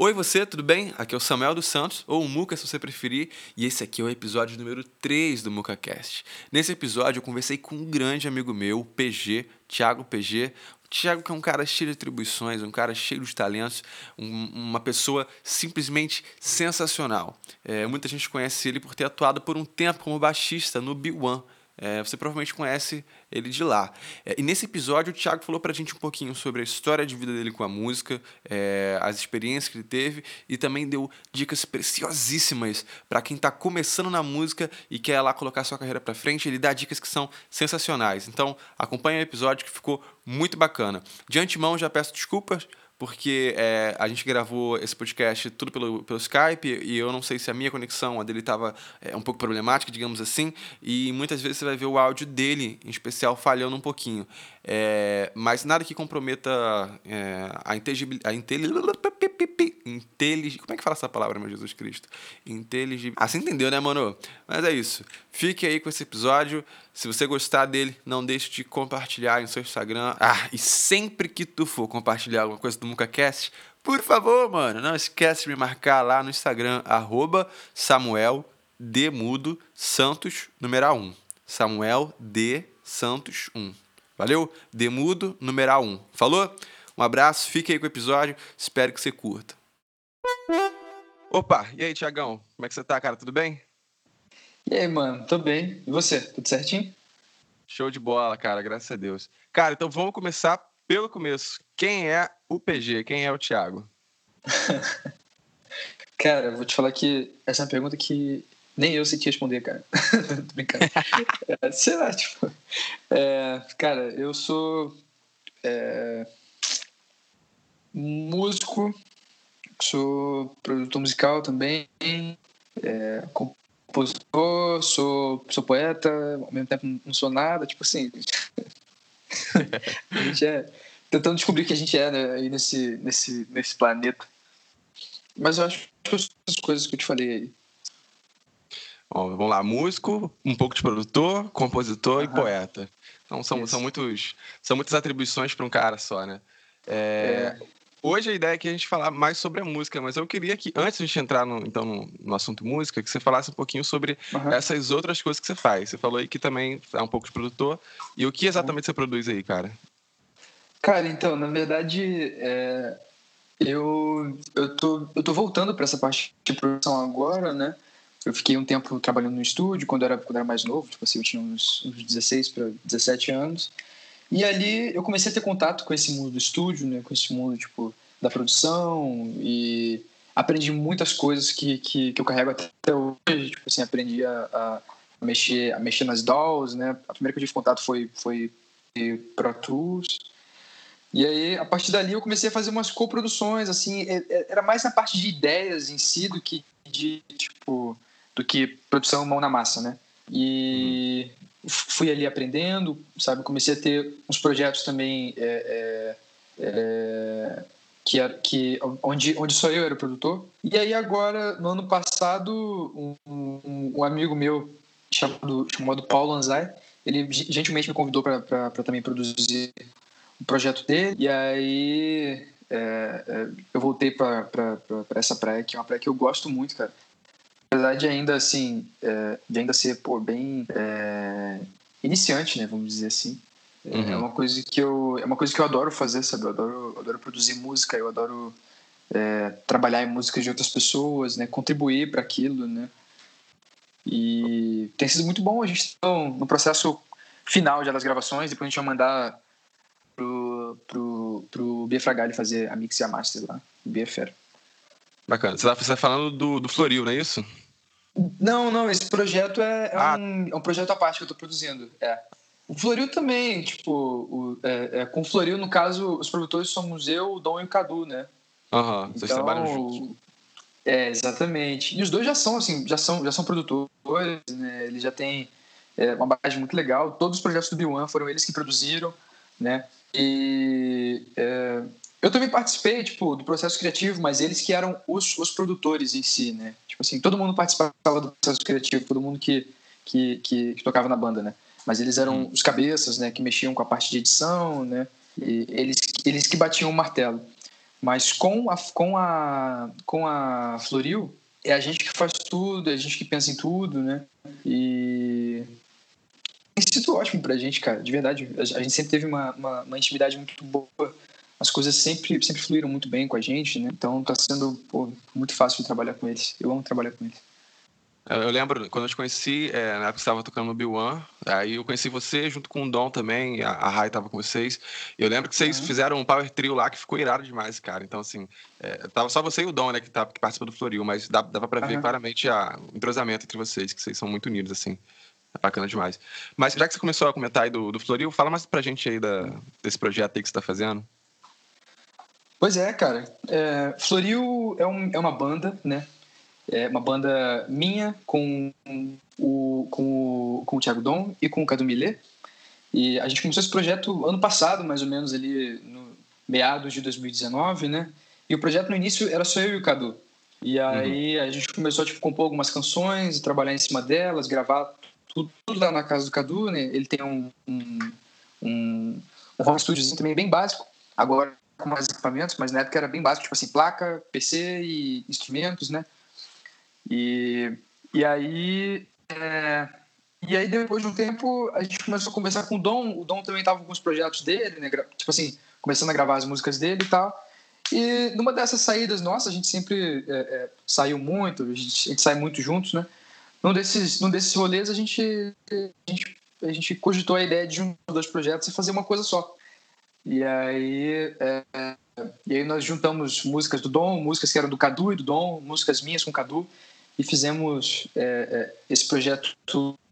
Oi você, tudo bem? Aqui é o Samuel dos Santos, ou o Muca se você preferir, e esse aqui é o episódio número 3 do MucaCast. Nesse episódio eu conversei com um grande amigo meu, o PG, Thiago PG, Tiago, que é um cara cheio de atribuições, um cara cheio de talentos, um, uma pessoa simplesmente sensacional. É, muita gente conhece ele por ter atuado por um tempo como baixista no B1, é, você provavelmente conhece ele de lá. É, e nesse episódio, o Thiago falou pra gente um pouquinho sobre a história de vida dele com a música, é, as experiências que ele teve e também deu dicas preciosíssimas para quem tá começando na música e quer lá colocar sua carreira para frente. Ele dá dicas que são sensacionais. Então, acompanhe o episódio que ficou muito bacana. De antemão, já peço desculpas porque é, a gente gravou esse podcast tudo pelo, pelo Skype e eu não sei se a minha conexão, a dele estava é, um pouco problemática, digamos assim, e muitas vezes você vai ver o áudio dele, em especial, falhando um pouquinho. É, mas nada que comprometa é, a inteligibilidade. Intelig... Como é que fala essa palavra, meu Jesus Cristo? Inteligibilidade. Ah, você entendeu, né, mano? Mas é isso. Fique aí com esse episódio. Se você gostar dele, não deixe de compartilhar em seu Instagram. Ah, e sempre que tu for compartilhar alguma coisa do MucaCast, por favor, mano, não esquece de me marcar lá no Instagram, arroba Samuel Demudo Santos, numeral 1. Samuel D. Santos 1. Valeu? Demudo, numeral 1. Falou? Um abraço, fique aí com o episódio, espero que você curta. Opa, e aí, Tiagão? Como é que você tá, cara? Tudo bem? E aí, mano? Tô bem. E você? Tudo certinho? Show de bola, cara, graças a Deus. Cara, então vamos começar pelo começo. Quem é o PG? Quem é o Thiago? cara, vou te falar que essa é uma pergunta que nem eu sei te responder, cara. Tô brincando. é, sei lá, tipo. É, cara, eu sou é, músico, sou produtor musical também, é, compositor, sou, sou poeta, ao mesmo tempo não sou nada, tipo assim. a gente é tentando descobrir o que a gente é né, aí nesse, nesse, nesse planeta. Mas eu acho que são as coisas que eu te falei aí. Bom, vamos lá, músico, um pouco de produtor, compositor uhum. e poeta. Então são, são, muitos, são muitas atribuições para um cara só, né? É, é. Hoje a ideia é que a gente falar mais sobre a música, mas eu queria que, antes de a gente entrar no, então, no, no assunto música, que você falasse um pouquinho sobre uhum. essas outras coisas que você faz. Você falou aí que também é um pouco de produtor. E o que exatamente uhum. você produz aí, cara? Cara, então, na verdade, é, eu, eu, tô, eu tô voltando para essa parte de produção agora, né? Eu fiquei um tempo trabalhando no estúdio quando eu era, quando eu era mais novo, tipo assim, eu tinha uns, uns 16 para 17 anos. E ali eu comecei a ter contato com esse mundo do estúdio, né? Com esse mundo, tipo, da produção e aprendi muitas coisas que, que, que eu carrego até hoje. Tipo assim, aprendi a, a, mexer, a mexer nas DAWs, né? A primeira que eu tive contato foi, foi Pro Tools. E aí, a partir dali, eu comecei a fazer umas coproduções, assim, era mais na parte de ideias em si do que de, tipo, do que produção mão na massa, né? E fui ali aprendendo, sabe? Comecei a ter uns projetos também é, é, é, que, que onde, onde só eu era produtor. E aí agora, no ano passado, um, um, um amigo meu chamado, chamado Paulo Anzai, ele gentilmente me convidou para também produzir o projeto dele. E aí é, é, eu voltei para essa praia, que é uma praia que eu gosto muito, cara apesar de ainda assim, é, de ainda ser pô, bem é, iniciante, né, vamos dizer assim. É, uhum. É uma coisa que eu é uma coisa que eu adoro fazer, sabe? Eu adoro, eu adoro produzir música, eu adoro é, trabalhar em músicas de outras pessoas, né, contribuir para aquilo, né. E tem sido muito bom a gente tá no processo final já das gravações, depois a gente vai mandar pro, pro, pro Bia Fragali fazer a mix e a master lá. Bia é fera. Bacana. Você está falando do, do Floril, não é isso? Não, não. Esse projeto é, é, ah. um, é um projeto à parte que eu estou produzindo. É. O Floril também, tipo, o, é, é, com o Floril, no caso, os produtores somos eu, o Dom e o Cadu, né? Aham, uhum, vocês então, trabalham juntos. É, exatamente. E os dois já são, assim, já são, já são produtores, né? Eles já têm é, uma bagagem muito legal. Todos os projetos do B1 foram eles que produziram, né? E é, eu também participei, tipo, do processo criativo, mas eles que eram os, os produtores em si, né? Tipo assim, todo mundo participava do processo criativo, todo mundo que, que, que, que tocava na banda, né? Mas eles eram hum. os cabeças, né? Que mexiam com a parte de edição, né? E eles, eles que batiam o martelo. Mas com a, com a, com a Floril, é a gente que faz tudo, é a gente que pensa em tudo, né? E tem sido ótimo pra gente, cara, de verdade. A gente sempre teve uma, uma, uma intimidade muito boa. As coisas sempre, sempre fluíram muito bem com a gente, né? Então tá sendo pô, muito fácil de trabalhar com eles. Eu amo trabalhar com eles. Eu lembro, quando eu te conheci, é, na época que você estava tocando no B1, aí eu conheci você junto com o Dom também, a, a Rai estava com vocês. Eu lembro que vocês uhum. fizeram um power trio lá que ficou irado demais, cara. Então, assim, é, tava só você e o Dom, né, que, tá, que participa do Floril, mas dava, dava para ver uhum. claramente a, o entrosamento entre vocês, que vocês são muito unidos, assim. É bacana demais. Mas já que você começou a comentar aí do, do Floril, fala mais pra gente aí da, desse projeto aí que você tá fazendo. Pois é, cara. É, Floril é, um, é uma banda, né? É uma banda minha com o, com o, com o Thiago Dom e com o Cadu Millet. E a gente começou esse projeto ano passado, mais ou menos ali no meados de 2019, né? E o projeto no início era só eu e o Cadu. E aí uhum. a gente começou a tipo, compor algumas canções, trabalhar em cima delas, gravar tudo, tudo lá na casa do Cadu, né? Ele tem um, um, um, um home studio também bem básico, agora com mais equipamentos, mas na época era bem básico, tipo assim, placa, PC e instrumentos, né? E, e aí. É, e aí, depois de um tempo, a gente começou a conversar com o Dom. O Dom também estava com alguns projetos dele, né? Tipo assim, começando a gravar as músicas dele e tal. E numa dessas saídas nossas, a gente sempre é, é, saiu muito, a gente, a gente, sai muito juntos, né? Num desses, num desses rolês, a gente, a gente, a gente cogitou a ideia de juntar dois projetos e fazer uma coisa só. E aí, é, e aí nós juntamos músicas do Dom, músicas que eram do Cadu e do Dom, músicas minhas com o Cadu e fizemos é, é, esse projeto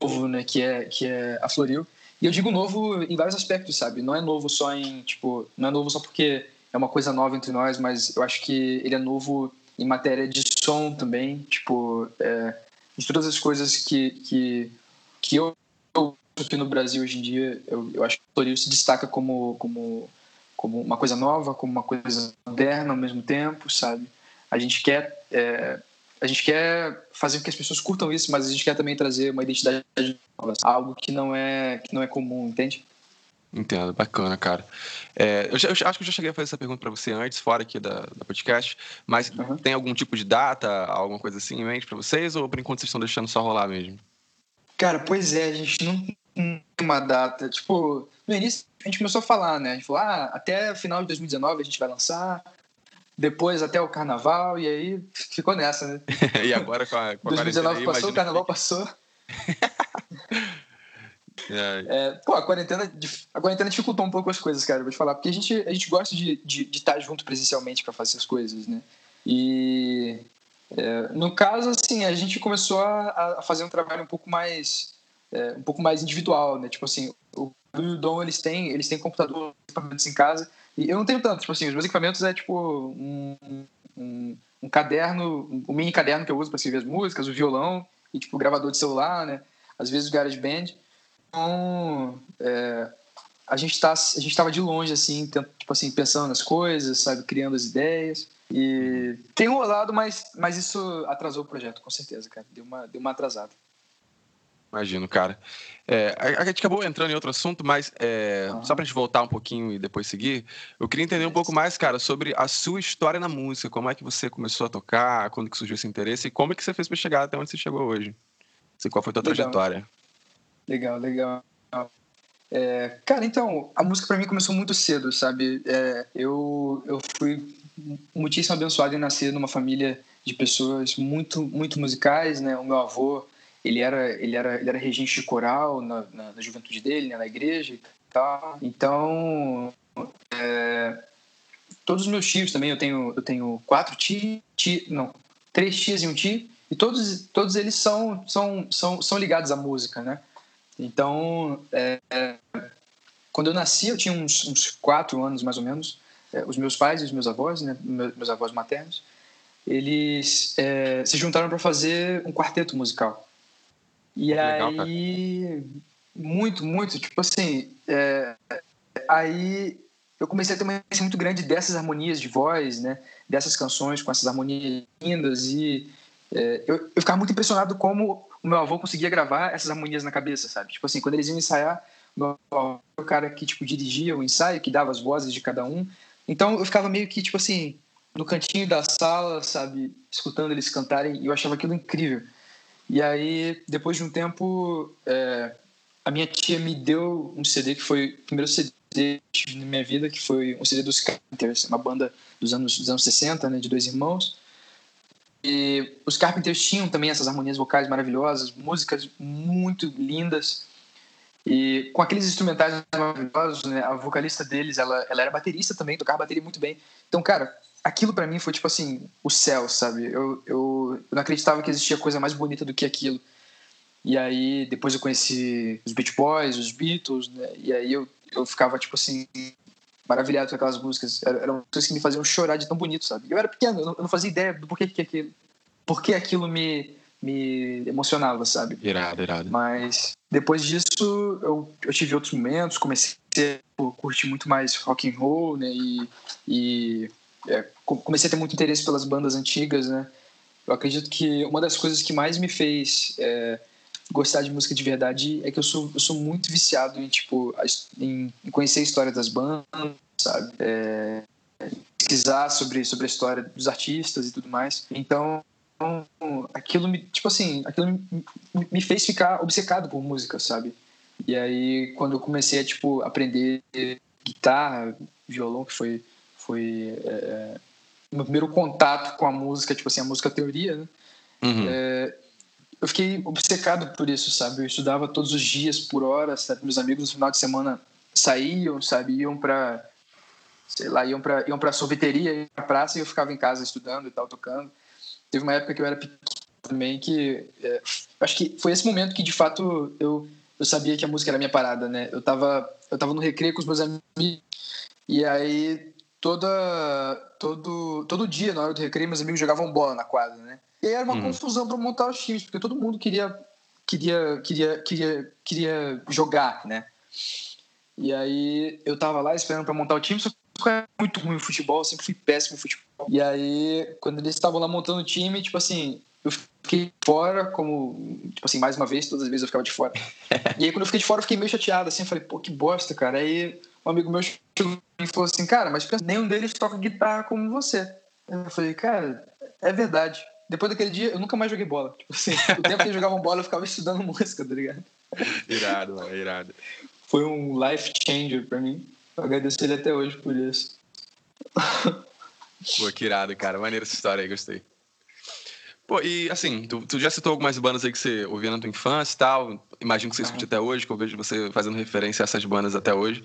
novo, né, que é que é a Floril. E eu digo novo em vários aspectos, sabe? Não é novo só em tipo, não é novo só porque é uma coisa nova entre nós, mas eu acho que ele é novo em matéria de som também, tipo, é, de todas as coisas que que que eu aqui no Brasil hoje em dia, eu, eu acho que o Floril se destaca como como como uma coisa nova, como uma coisa moderna ao mesmo tempo, sabe? A gente quer é, a gente quer fazer com que as pessoas curtam isso, mas a gente quer também trazer uma identidade nova, algo que não é que não é comum, entende? Entendo, bacana, cara. É, eu, já, eu, acho que eu já cheguei a fazer essa pergunta para você antes, fora aqui da, da podcast, mas uhum. tem algum tipo de data, alguma coisa assim em mente para vocês, ou por enquanto vocês estão deixando só rolar mesmo? Cara, pois é, a gente não uma data. Tipo, no início a gente começou a falar, né? A gente falou, ah, até final de 2019 a gente vai lançar, depois até o carnaval, e aí ficou nessa, né? e agora com a, com a 2019 passou, o carnaval que... passou. É. é, pô, a quarentena, a quarentena dificultou um pouco as coisas, cara, vou te falar. Porque a gente, a gente gosta de, de, de estar junto presencialmente para fazer as coisas, né? E é, no caso, assim, a gente começou a, a fazer um trabalho um pouco mais é, um pouco mais individual, né? Tipo assim, o e o Dom, eles têm, eles têm computador, equipamentos em casa, e eu não tenho tanto, tipo assim, os meus equipamentos é tipo um, um, um caderno, um mini caderno que eu uso para escrever as músicas, o violão e tipo gravador de celular, né? Às vezes o GarageBand. Então, é, a gente tá, a gente estava de longe assim, tipo assim, pensando nas coisas, sabe, criando as ideias. E tem rolado, mas, mas isso atrasou o projeto, com certeza, cara. Deu uma, deu uma atrasada. Imagino, cara. É, a, a, gente acabou entrando em outro assunto, mas é, uhum. só pra gente voltar um pouquinho e depois seguir, eu queria entender um pouco mais, cara, sobre a sua história na música. Como é que você começou a tocar, quando que surgiu esse interesse e como é que você fez para chegar até onde você chegou hoje? Sei qual foi a tua legal. trajetória. Legal, legal. É, cara, então, a música para mim começou muito cedo, sabe? É, eu, eu fui muitíssimo abençoado em nascer numa família de pessoas muito, muito musicais, né? O meu avô ele era ele era ele era regente de coral na, na, na juventude dele né, na igreja e tal. Então é, todos os meus tios também eu tenho eu tenho quatro tios não três tias e um tio e todos todos eles são são são, são ligados à música né? Então é, quando eu nasci eu tinha uns, uns quatro anos mais ou menos. É, os meus pais e os meus avós né meus, meus avós maternos eles é, se juntaram para fazer um quarteto musical e Legal, aí, cara. muito, muito, tipo assim, é, aí eu comecei a ter uma experiência muito grande dessas harmonias de voz, né? Dessas canções com essas harmonias lindas e é, eu, eu ficava muito impressionado como o meu avô conseguia gravar essas harmonias na cabeça, sabe? Tipo assim, quando eles iam ensaiar, meu avô o cara que, tipo, dirigia o ensaio, que dava as vozes de cada um. Então eu ficava meio que, tipo assim, no cantinho da sala, sabe, escutando eles cantarem, e eu achava aquilo incrível. E aí, depois de um tempo, é, a minha tia me deu um CD que foi o primeiro CD na minha vida, que foi um CD dos Carpenters, uma banda dos anos, dos anos 60, né, de dois irmãos. E os Carpenters tinham também essas harmonias vocais maravilhosas, músicas muito lindas. E com aqueles instrumentais maravilhosos, né, a vocalista deles, ela, ela era baterista também, tocava bateria muito bem. Então, cara, aquilo para mim foi tipo assim, o céu, sabe? Eu, eu, eu, não acreditava que existia coisa mais bonita do que aquilo. E aí depois eu conheci os Beach Boys, os Beatles, né? E aí eu, eu ficava tipo assim, maravilhado com aquelas músicas. Eram músicas que me faziam chorar de tão bonito, sabe? Eu era pequeno, eu não, eu não fazia ideia do porquê que aquilo, porquê aquilo me, me emocionava, sabe? Irado, irado. Mas depois disso eu, eu tive outros momentos, comecei a curtir muito mais rock and roll, né? E, e é, comecei a ter muito interesse pelas bandas antigas, né? Eu acredito que uma das coisas que mais me fez é, gostar de música de verdade é que eu sou, eu sou muito viciado em, tipo, em, conhecer a história das bandas, sabe? É, pesquisar sobre, sobre a história dos artistas e tudo mais. Então, aquilo me, tipo assim, aquilo me, me fez ficar obcecado por música, sabe? E aí, quando eu comecei a, tipo, aprender guitarra, violão, que foi foi é, é, meu primeiro contato com a música, tipo assim, a música teoria, né? Uhum. É, eu fiquei obcecado por isso, sabe? Eu estudava todos os dias, por horas, sabe? Meus amigos no final de semana saíam, sabe? Iam para sei lá, iam para iam para sorveteria, iam pra praça e eu ficava em casa estudando e tal, tocando. Teve uma época que eu era pequeno também que é, acho que foi esse momento que de fato eu eu sabia que a música era a minha parada, né? Eu tava eu tava no recreio com os meus amigos e aí toda, todo, todo dia, na hora do recreio, meus amigos jogavam bola na quadra, né? E era uma uhum. confusão para montar os times, porque todo mundo queria, queria, queria, queria, queria jogar, né? E aí eu tava lá esperando para montar o time, só que eu era muito ruim no futebol, sempre fui péssimo no futebol. E aí, quando eles estavam lá montando o time, tipo assim, eu fiquei fora, como, tipo assim, mais uma vez, todas as vezes eu ficava de fora. e aí, quando eu fiquei de fora, eu fiquei meio chateado, assim, eu falei, pô, que bosta, cara. Aí um amigo meu chegou e falou assim, cara, mas nenhum deles toca guitarra como você. Eu falei, cara, é verdade. Depois daquele dia, eu nunca mais joguei bola. Tipo assim, o tempo que eles jogavam bola, eu ficava estudando música, tá ligado? Irado, mano, irado. Foi um life changer pra mim. Eu agradeço ele até hoje por isso. Pô, que irado, cara. Maneira essa história aí, gostei. Pô, e assim, tu, tu, já citou algumas bandas aí que você ouvia na tua infância e tal. Imagino que você escute até hoje, que eu vejo você fazendo referência a essas bandas até hoje.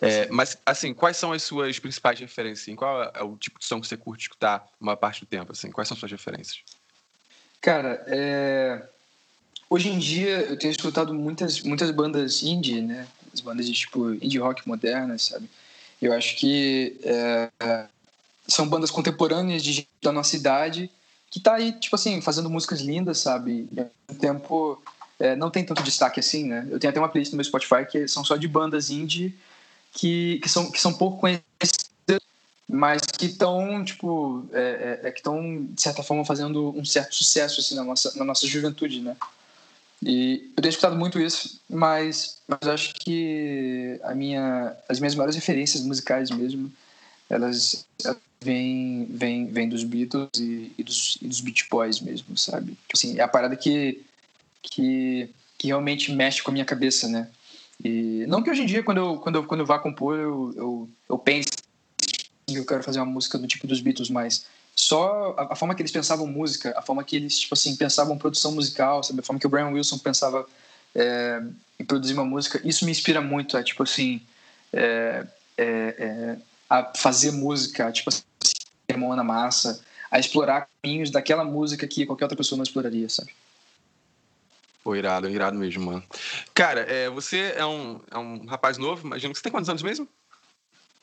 É, mas, assim, quais são as suas principais referências? Assim? Qual é o tipo de som que você curte escutar uma parte do tempo? Assim? Quais são as suas referências? Cara, é... hoje em dia eu tenho escutado muitas, muitas bandas indie, né? As bandas de tipo indie rock modernas, sabe? Eu acho que é... são bandas contemporâneas de da nossa idade que tá aí, tipo assim, fazendo músicas lindas, sabe? E ao mesmo tempo é, não tem tanto destaque assim, né? Eu tenho até uma playlist no meu Spotify que são só de bandas indie que, que, são, que são pouco conhecidas, mas que estão, tipo, é, é, é que estão, de certa forma, fazendo um certo sucesso assim, na, nossa, na nossa juventude, né? E eu tenho escutado muito isso, mas, mas acho que a minha, as minhas maiores referências musicais mesmo, elas, vem, vem, vem dos Beatles e, e, dos, e dos Beach Boys mesmo, sabe? Tipo assim, é a parada que, que, que realmente mexe com a minha cabeça, né? E não que hoje em dia, quando eu, quando eu, quando eu vá compor, eu, eu, eu pense que eu quero fazer uma música do tipo dos Beatles, mas só a, a, forma que eles pensavam música, a forma que eles, tipo assim, pensavam produção musical, sabe? A forma que o Brian Wilson pensava é, em produzir uma música, isso me inspira muito, é tipo assim... É, é, é a fazer música, tipo assim, mão na massa, a explorar caminhos daquela música que qualquer outra pessoa não exploraria, sabe? Pô, irado, irado mesmo, mano. Cara, é, você é um, é um rapaz novo, imagino que você tem quantos anos mesmo?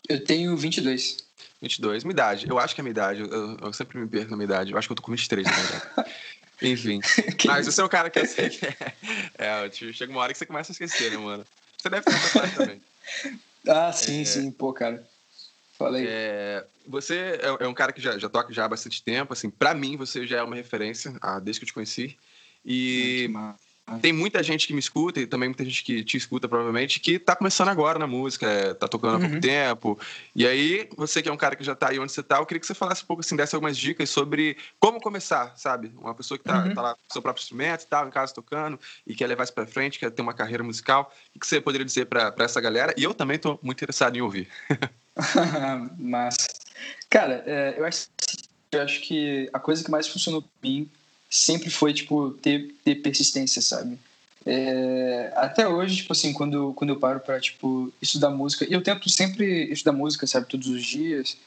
Eu tenho 22. 22, minha idade. Eu acho que é minha idade. Eu, eu sempre me perco na minha idade. Eu acho que eu tô com 23, na verdade. Enfim. Mas você é um cara que assim. É, é, chega uma hora que você começa a esquecer, né, mano? Você deve ter essa também. Ah, sim, é... sim, pô, cara. Falei. É, você é, é, um cara que já, já toca já há bastante tempo. Assim, para mim, você já é uma referência ah, desde que eu te conheci. E tem muita gente que me escuta e também muita gente que te escuta, provavelmente, que tá começando agora na música, é, tá tocando há pouco uhum. tempo. E aí, você que é um cara que já tá aí onde você tá, eu queria que você falasse um pouco, assim, desse algumas dicas sobre como começar, sabe? Uma pessoa que tá, uhum. tá lá com seu próprio instrumento e tal, em casa tocando, e quer levar isso pra frente, quer ter uma carreira musical. O que você poderia dizer pra essa galera? E eu também tô muito interessado em ouvir. Mas, cara, é, eu, acho, eu acho que a coisa que mais funcionou pra mim sempre foi, tipo, ter, ter persistência, sabe? É, até hoje, tipo assim, quando, quando eu paro para tipo, estudar música, e eu tento sempre estudar música, sabe, todos os dias,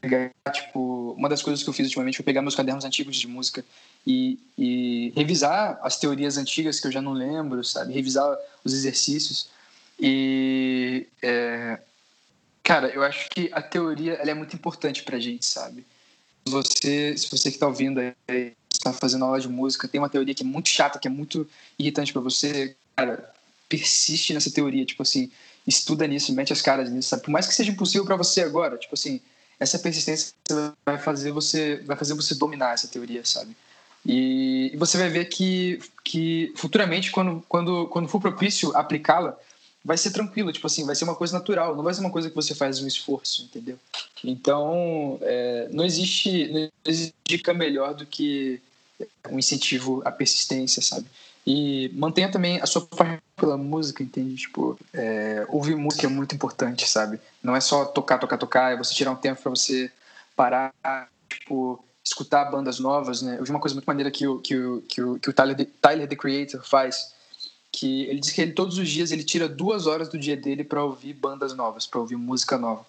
pegar, tipo, uma das coisas que eu fiz ultimamente foi pegar meus cadernos antigos de música e, e revisar as teorias antigas que eu já não lembro, sabe, revisar os exercícios e, é, cara, eu acho que a teoria, ela é muito importante pra gente, sabe, você, se você que está ouvindo aí, está fazendo aula de música, tem uma teoria que é muito chata, que é muito irritante para você, cara, persiste nessa teoria, tipo assim, estuda nisso, mete as caras nisso, sabe? Por mais que seja impossível para você agora, tipo assim, essa persistência vai fazer você, vai fazer você dominar essa teoria, sabe? E, e você vai ver que, que futuramente, quando, quando, quando for propício aplicá-la, vai ser tranquilo, tipo assim, vai ser uma coisa natural, não vai ser uma coisa que você faz um esforço, entendeu? Então, é, não existe não dica melhor do que um incentivo à persistência, sabe? E mantenha também a sua paixão pela música, entende? Tipo, é, ouvir música é muito importante, sabe? Não é só tocar, tocar, tocar, é você tirar um tempo para você parar, tipo, escutar bandas novas, né? Eu vi uma coisa muito maneira que o, que o, que o, que o Tyler, Tyler, The Creator faz, que ele diz que ele todos os dias ele tira duas horas do dia dele para ouvir bandas novas, para ouvir música nova.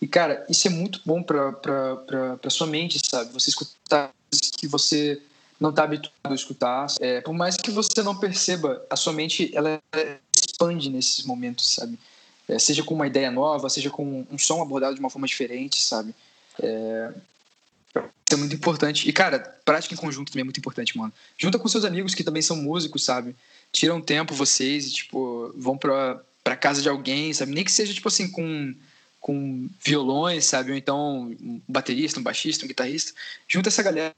E cara, isso é muito bom para sua mente, sabe? Você escutar que você não está habituado a escutar. É, por mais que você não perceba, a sua mente ela expande nesses momentos, sabe? É, seja com uma ideia nova, seja com um som abordado de uma forma diferente, sabe? É, isso é muito importante. E, cara, prática em conjunto também é muito importante, mano. Junta com seus amigos que também são músicos, sabe? tiram tempo vocês e, tipo, vão pra, pra casa de alguém, sabe? Nem que seja, tipo assim, com, com violões, sabe? Ou então um baterista, um baixista, um guitarrista. Junta essa galera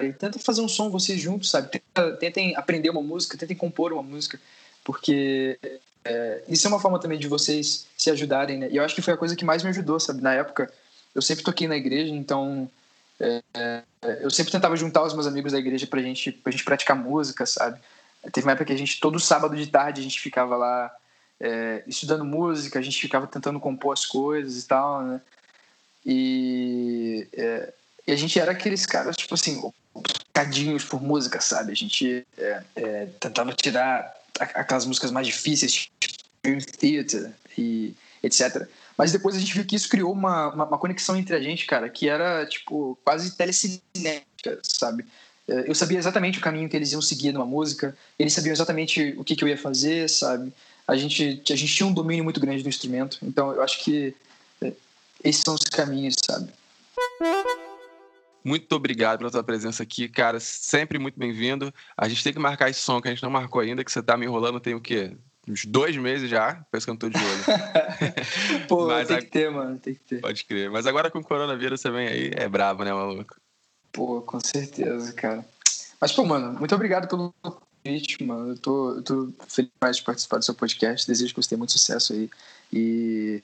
e tenta fazer um som vocês juntos, sabe? Tenta, tentem aprender uma música, tentem compor uma música, porque é, isso é uma forma também de vocês se ajudarem, né? E eu acho que foi a coisa que mais me ajudou, sabe? Na época, eu sempre toquei na igreja, então é, é, eu sempre tentava juntar os meus amigos da igreja pra gente, pra gente praticar música, sabe? Teve uma época que a gente, todo sábado de tarde, a gente ficava lá é, estudando música, a gente ficava tentando compor as coisas e tal, né? E, é, e a gente era aqueles caras, tipo assim, cadinhos por música, sabe? A gente é, é, tentava tirar aquelas músicas mais difíceis, tipo Dream Theater e etc. Mas depois a gente viu que isso criou uma, uma, uma conexão entre a gente, cara, que era, tipo, quase telecinética, sabe? É, eu sabia exatamente o caminho que eles iam seguir numa música, eles sabiam exatamente o que, que eu ia fazer, sabe? A gente, a gente tinha um domínio muito grande do instrumento, então eu acho que é, esses são os caminhos, sabe? Muito obrigado pela tua presença aqui, cara. Sempre muito bem-vindo. A gente tem que marcar esse som que a gente não marcou ainda, que você tá me enrolando tem o quê? Uns dois meses já, parece que eu não tô de olho. Pô, Mas tem a... que ter, mano, tem que ter. Pode crer. Mas agora com o coronavírus também aí, é brabo, né, maluco? Pô, com certeza, cara. Mas, pô, mano, muito obrigado pelo convite, mano. Eu tô, eu tô feliz de participar do seu podcast. Desejo que você tenha muito sucesso aí. E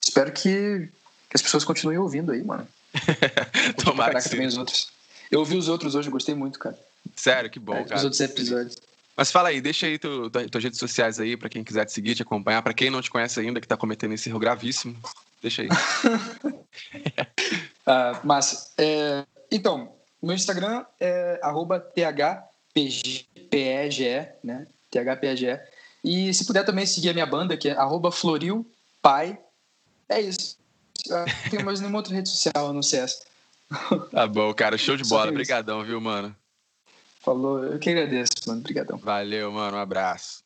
espero que, que as pessoas continuem ouvindo aí, mano. Tomara que sim. também os outros. Eu ouvi os outros hoje, gostei muito, cara. Sério, que bom, é, cara. Os outros episódios. Mas fala aí, deixa aí tu, tu, tuas redes sociais aí para quem quiser te seguir, te acompanhar. Para quem não te conhece ainda, que tá cometendo esse erro gravíssimo, deixa aí. ah, mas, é, então, meu Instagram é thpege, né? thpege. E se puder também seguir a minha banda, que é florilpai. É isso. Não tenho mais nenhuma outra rede social, não ser essa. Tá bom, cara. Show de bola. Obrigadão, viu, mano? Falou, eu que agradeço, mano. Obrigadão. Valeu, mano. Um abraço.